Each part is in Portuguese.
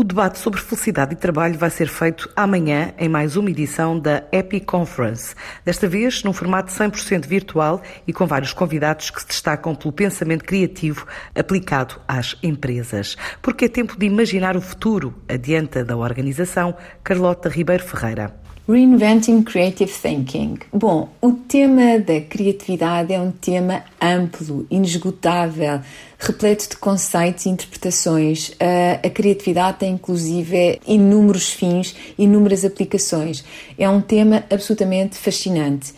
O debate sobre felicidade e trabalho vai ser feito amanhã em mais uma edição da Epic Conference. Desta vez num formato 100% virtual e com vários convidados que se destacam pelo pensamento criativo aplicado às empresas. Porque é tempo de imaginar o futuro, adianta da organização Carlota Ribeiro Ferreira. Reinventing Creative Thinking. Bom, o tema da criatividade é um tema amplo, inesgotável, repleto de conceitos e interpretações. A, criatividade tem inclusive inúmeros fins, inúmeras aplicações. É um tema absolutamente fascinante.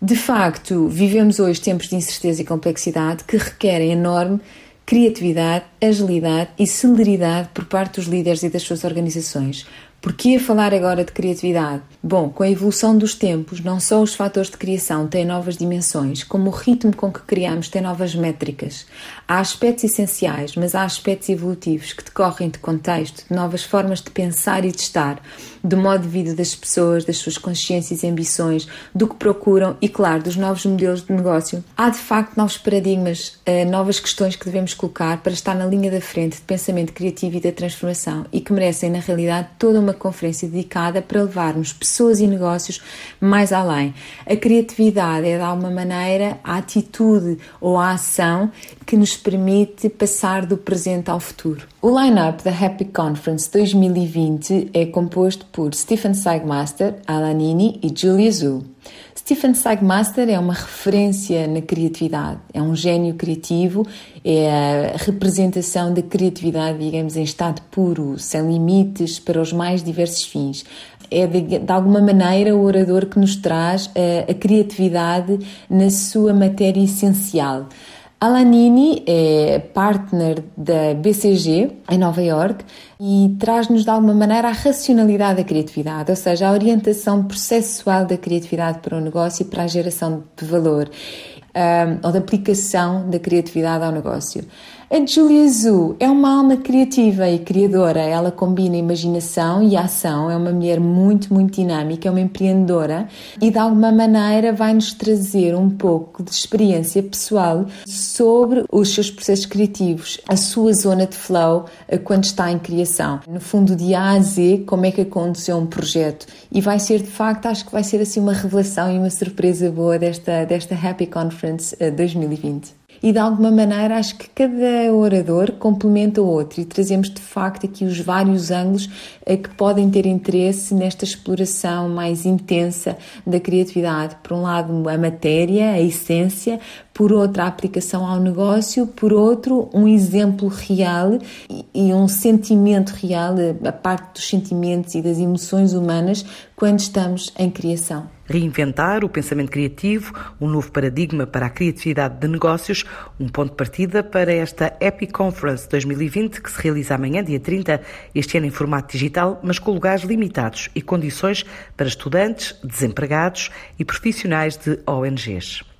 De facto, vivemos hoje tempos de incerteza e complexidade que requerem enorme criatividade, agilidade e celeridade por parte dos líderes e das suas organizações. Por que falar agora de criatividade? Bom, com a evolução dos tempos, não só os fatores de criação têm novas dimensões, como o ritmo com que criamos tem novas métricas. Há aspectos essenciais, mas há aspectos evolutivos que decorrem de contexto, de novas formas de pensar e de estar, do modo de vida das pessoas, das suas consciências e ambições, do que procuram e, claro, dos novos modelos de negócio. Há de facto novos paradigmas, eh, novas questões que devemos colocar para estar na linha da frente de pensamento criativo e da transformação e que merecem, na realidade, toda uma conferência dedicada para levarmos pessoas e negócios mais além. A criatividade é, de alguma maneira, a atitude ou a ação que nos permite passar do presente ao futuro. O line-up da Happy Conference 2020 é composto por Stephen Seigmaster, Alanini e Julia Zhu. Stephen Seigmaster é uma referência na criatividade, é um gênio criativo, é a representação da criatividade, digamos, em estado puro, sem limites, para os mais diversos fins. É de, de alguma maneira o orador que nos traz a, a criatividade na sua matéria essencial. Alanini é partner da BCG em Nova York e traz-nos de alguma maneira a racionalidade da criatividade, ou seja, a orientação processual da criatividade para o negócio e para a geração de valor, um, ou da aplicação da criatividade ao negócio. A Julia Zhu é uma alma criativa e criadora. Ela combina imaginação e ação. É uma mulher muito, muito dinâmica, é uma empreendedora e de alguma maneira vai nos trazer um pouco de experiência pessoal sobre os seus processos criativos, a sua zona de flow quando está em criação. No fundo, de A a Z, como é que aconteceu um projeto. E vai ser, de facto, acho que vai ser assim uma revelação e uma surpresa boa desta, desta Happy Conference 2020. Eh, e de alguma maneira acho que cada orador complementa o outro e trazemos de facto aqui os vários ângulos eh, que podem ter interesse nesta exploração mais intensa da criatividade. Por um lado, a matéria, a essência, por outra, a aplicação ao negócio, por outro, um exemplo real e um sentimento real, a parte dos sentimentos e das emoções humanas quando estamos em criação. Reinventar o pensamento criativo, um novo paradigma para a criatividade de negócios, um ponto de partida para esta Epic Conference 2020 que se realiza amanhã, dia 30, este ano em formato digital, mas com lugares limitados e condições para estudantes, desempregados e profissionais de ONGs.